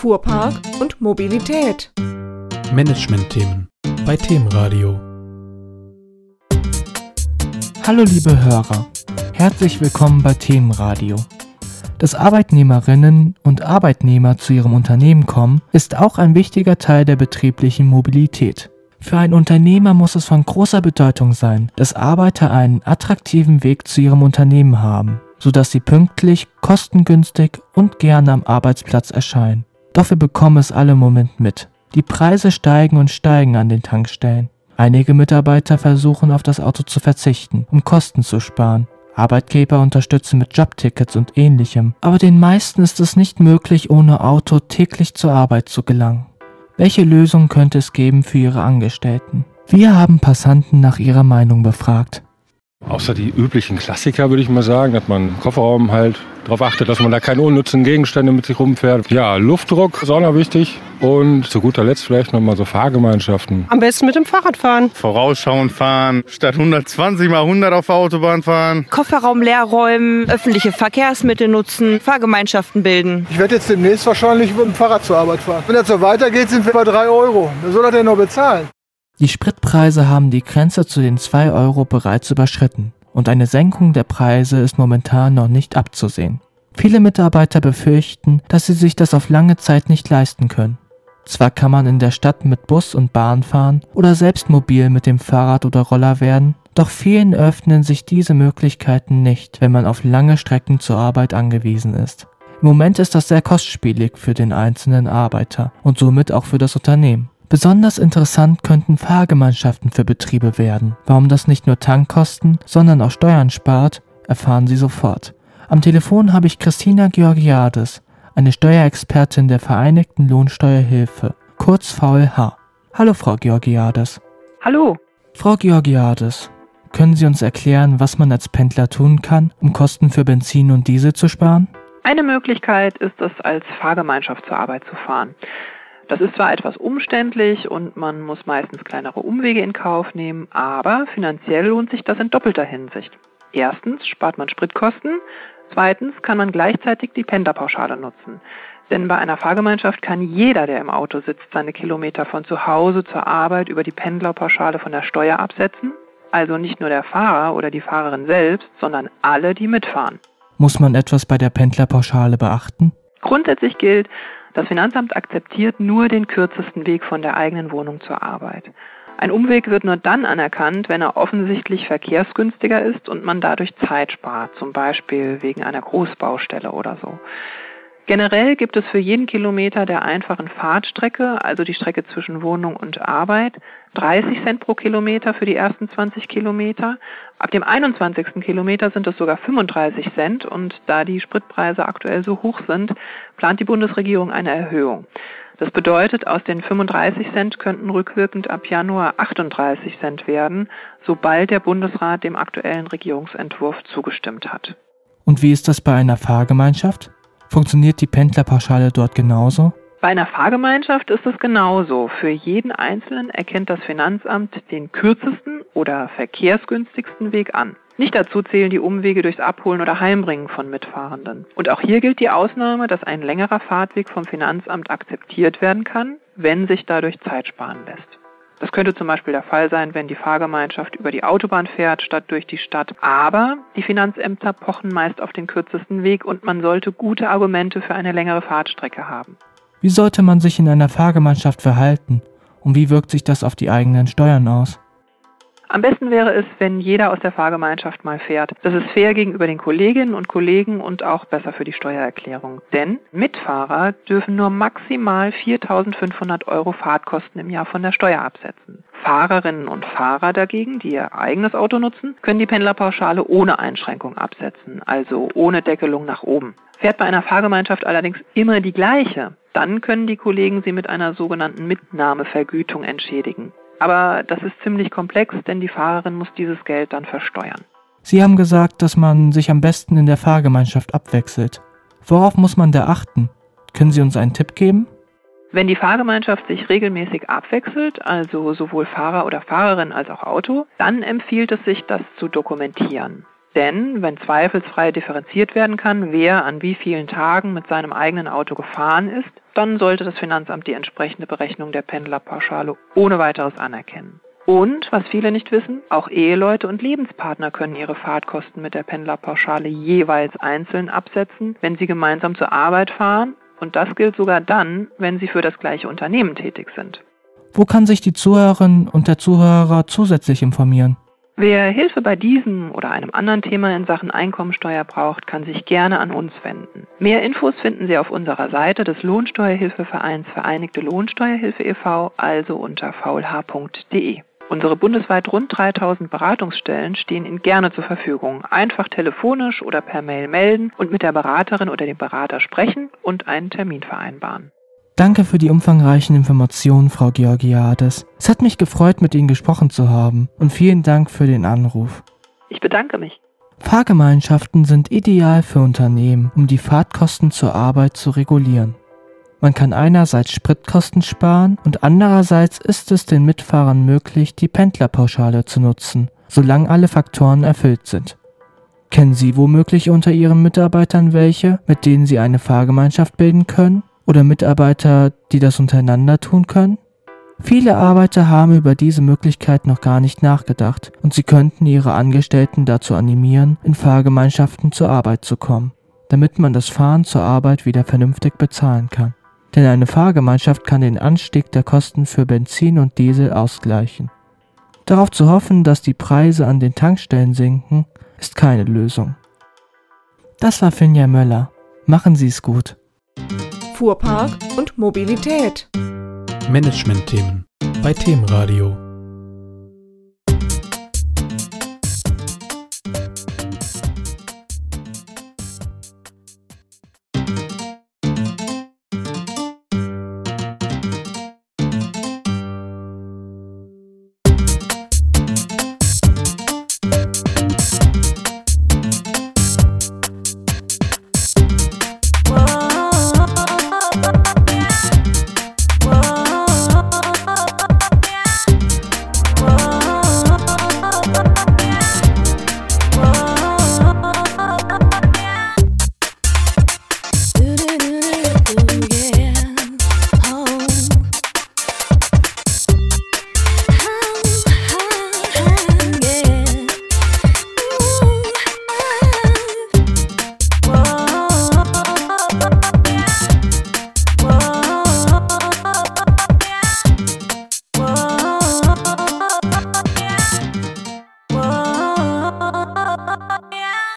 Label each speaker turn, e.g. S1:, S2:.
S1: Fuhrpark und Mobilität.
S2: Management-Themen bei Themenradio.
S3: Hallo liebe Hörer, herzlich willkommen bei Themenradio. Dass Arbeitnehmerinnen und Arbeitnehmer zu ihrem Unternehmen kommen, ist auch ein wichtiger Teil der betrieblichen Mobilität. Für einen Unternehmer muss es von großer Bedeutung sein, dass Arbeiter einen attraktiven Weg zu ihrem Unternehmen haben, sodass sie pünktlich, kostengünstig und gerne am Arbeitsplatz erscheinen. Doch wir bekommen es alle im Moment mit. Die Preise steigen und steigen an den Tankstellen. Einige Mitarbeiter versuchen auf das Auto zu verzichten, um Kosten zu sparen. Arbeitgeber unterstützen mit Jobtickets und ähnlichem, aber den meisten ist es nicht möglich, ohne Auto täglich zur Arbeit zu gelangen. Welche Lösung könnte es geben für Ihre Angestellten? Wir haben Passanten nach ihrer Meinung befragt.
S4: Außer die üblichen Klassiker würde ich mal sagen, dass man im Kofferraum halt darauf achtet, dass man da keine unnützen Gegenstände mit sich rumfährt. Ja, Luftdruck ist auch noch wichtig. Und zu guter Letzt vielleicht nochmal so Fahrgemeinschaften.
S5: Am besten mit dem Fahrrad fahren.
S6: Vorausschauend fahren, statt 120 mal 100 auf der Autobahn fahren.
S5: Kofferraum leer räumen, öffentliche Verkehrsmittel nutzen, Fahrgemeinschaften bilden.
S7: Ich werde jetzt demnächst wahrscheinlich mit dem Fahrrad zur Arbeit fahren. Wenn das so weitergeht, sind wir bei 3 Euro. Wer soll das denn noch bezahlen?
S3: Die Spritpreise haben die Grenze zu den 2 Euro bereits überschritten und eine Senkung der Preise ist momentan noch nicht abzusehen. Viele Mitarbeiter befürchten, dass sie sich das auf lange Zeit nicht leisten können. Zwar kann man in der Stadt mit Bus und Bahn fahren oder selbst mobil mit dem Fahrrad oder Roller werden, doch vielen öffnen sich diese Möglichkeiten nicht, wenn man auf lange Strecken zur Arbeit angewiesen ist. Im Moment ist das sehr kostspielig für den einzelnen Arbeiter und somit auch für das Unternehmen. Besonders interessant könnten Fahrgemeinschaften für Betriebe werden. Warum das nicht nur Tankkosten, sondern auch Steuern spart, erfahren Sie sofort. Am Telefon habe ich Christina Georgiades, eine Steuerexpertin der Vereinigten Lohnsteuerhilfe, kurz VLH. Hallo Frau Georgiades.
S8: Hallo.
S3: Frau Georgiades, können Sie uns erklären, was man als Pendler tun kann, um Kosten für Benzin und Diesel zu sparen?
S8: Eine Möglichkeit ist es, als Fahrgemeinschaft zur Arbeit zu fahren. Das ist zwar etwas umständlich und man muss meistens kleinere Umwege in Kauf nehmen, aber finanziell lohnt sich das in doppelter Hinsicht. Erstens spart man Spritkosten, zweitens kann man gleichzeitig die Pendlerpauschale nutzen. Denn bei einer Fahrgemeinschaft kann jeder, der im Auto sitzt, seine Kilometer von zu Hause zur Arbeit über die Pendlerpauschale von der Steuer absetzen. Also nicht nur der Fahrer oder die Fahrerin selbst, sondern alle, die mitfahren.
S3: Muss man etwas bei der Pendlerpauschale beachten?
S8: Grundsätzlich gilt, das Finanzamt akzeptiert nur den kürzesten Weg von der eigenen Wohnung zur Arbeit. Ein Umweg wird nur dann anerkannt, wenn er offensichtlich verkehrsgünstiger ist und man dadurch Zeit spart, zum Beispiel wegen einer Großbaustelle oder so. Generell gibt es für jeden Kilometer der einfachen Fahrtstrecke, also die Strecke zwischen Wohnung und Arbeit, 30 Cent pro Kilometer für die ersten 20 Kilometer. Ab dem 21. Kilometer sind es sogar 35 Cent und da die Spritpreise aktuell so hoch sind, plant die Bundesregierung eine Erhöhung. Das bedeutet, aus den 35 Cent könnten rückwirkend ab Januar 38 Cent werden, sobald der Bundesrat dem aktuellen Regierungsentwurf zugestimmt hat.
S3: Und wie ist das bei einer Fahrgemeinschaft? Funktioniert die Pendlerpauschale dort genauso?
S8: Bei einer Fahrgemeinschaft ist es genauso. Für jeden Einzelnen erkennt das Finanzamt den kürzesten oder verkehrsgünstigsten Weg an. Nicht dazu zählen die Umwege durchs Abholen oder Heimbringen von Mitfahrenden. Und auch hier gilt die Ausnahme, dass ein längerer Fahrtweg vom Finanzamt akzeptiert werden kann, wenn sich dadurch Zeit sparen lässt. Das könnte zum Beispiel der Fall sein, wenn die Fahrgemeinschaft über die Autobahn fährt statt durch die Stadt. Aber die Finanzämter pochen meist auf den kürzesten Weg und man sollte gute Argumente für eine längere Fahrtstrecke haben.
S3: Wie sollte man sich in einer Fahrgemeinschaft verhalten? Und wie wirkt sich das auf die eigenen Steuern aus?
S8: Am besten wäre es, wenn jeder aus der Fahrgemeinschaft mal fährt. Das ist fair gegenüber den Kolleginnen und Kollegen und auch besser für die Steuererklärung. Denn Mitfahrer dürfen nur maximal 4.500 Euro Fahrtkosten im Jahr von der Steuer absetzen. Fahrerinnen und Fahrer dagegen, die ihr eigenes Auto nutzen, können die Pendlerpauschale ohne Einschränkung absetzen, also ohne Deckelung nach oben. Fährt bei einer Fahrgemeinschaft allerdings immer die gleiche, dann können die Kollegen sie mit einer sogenannten Mitnahmevergütung entschädigen. Aber das ist ziemlich komplex, denn die Fahrerin muss dieses Geld dann versteuern.
S3: Sie haben gesagt, dass man sich am besten in der Fahrgemeinschaft abwechselt. Worauf muss man da achten? Können Sie uns einen Tipp geben?
S8: Wenn die Fahrgemeinschaft sich regelmäßig abwechselt, also sowohl Fahrer oder Fahrerin als auch Auto, dann empfiehlt es sich, das zu dokumentieren. Denn wenn zweifelsfrei differenziert werden kann, wer an wie vielen Tagen mit seinem eigenen Auto gefahren ist, dann sollte das Finanzamt die entsprechende Berechnung der Pendlerpauschale ohne weiteres anerkennen. Und, was viele nicht wissen, auch Eheleute und Lebenspartner können ihre Fahrtkosten mit der Pendlerpauschale jeweils einzeln absetzen, wenn sie gemeinsam zur Arbeit fahren. Und das gilt sogar dann, wenn sie für das gleiche Unternehmen tätig sind.
S3: Wo kann sich die Zuhörerin und der Zuhörer zusätzlich informieren?
S8: Wer Hilfe bei diesem oder einem anderen Thema in Sachen Einkommensteuer braucht, kann sich gerne an uns wenden. Mehr Infos finden Sie auf unserer Seite des Lohnsteuerhilfevereins Vereinigte Lohnsteuerhilfe e.V., also unter vlh.de. Unsere bundesweit rund 3000 Beratungsstellen stehen Ihnen gerne zur Verfügung. Einfach telefonisch oder per Mail melden und mit der Beraterin oder dem Berater sprechen und einen Termin vereinbaren.
S3: Danke für die umfangreichen Informationen, Frau Georgiades. Es hat mich gefreut, mit Ihnen gesprochen zu haben und vielen Dank für den Anruf.
S8: Ich bedanke mich.
S3: Fahrgemeinschaften sind ideal für Unternehmen, um die Fahrtkosten zur Arbeit zu regulieren. Man kann einerseits Spritkosten sparen und andererseits ist es den Mitfahrern möglich, die Pendlerpauschale zu nutzen, solange alle Faktoren erfüllt sind. Kennen Sie womöglich unter Ihren Mitarbeitern welche, mit denen Sie eine Fahrgemeinschaft bilden können? Oder Mitarbeiter, die das untereinander tun können? Viele Arbeiter haben über diese Möglichkeit noch gar nicht nachgedacht und sie könnten ihre Angestellten dazu animieren, in Fahrgemeinschaften zur Arbeit zu kommen, damit man das Fahren zur Arbeit wieder vernünftig bezahlen kann. Denn eine Fahrgemeinschaft kann den Anstieg der Kosten für Benzin und Diesel ausgleichen. Darauf zu hoffen, dass die Preise an den Tankstellen sinken, ist keine Lösung. Das war Finja Möller. Machen Sie es gut.
S1: Fuhrpark und Mobilität.
S2: Managementthemen bei Themenradio.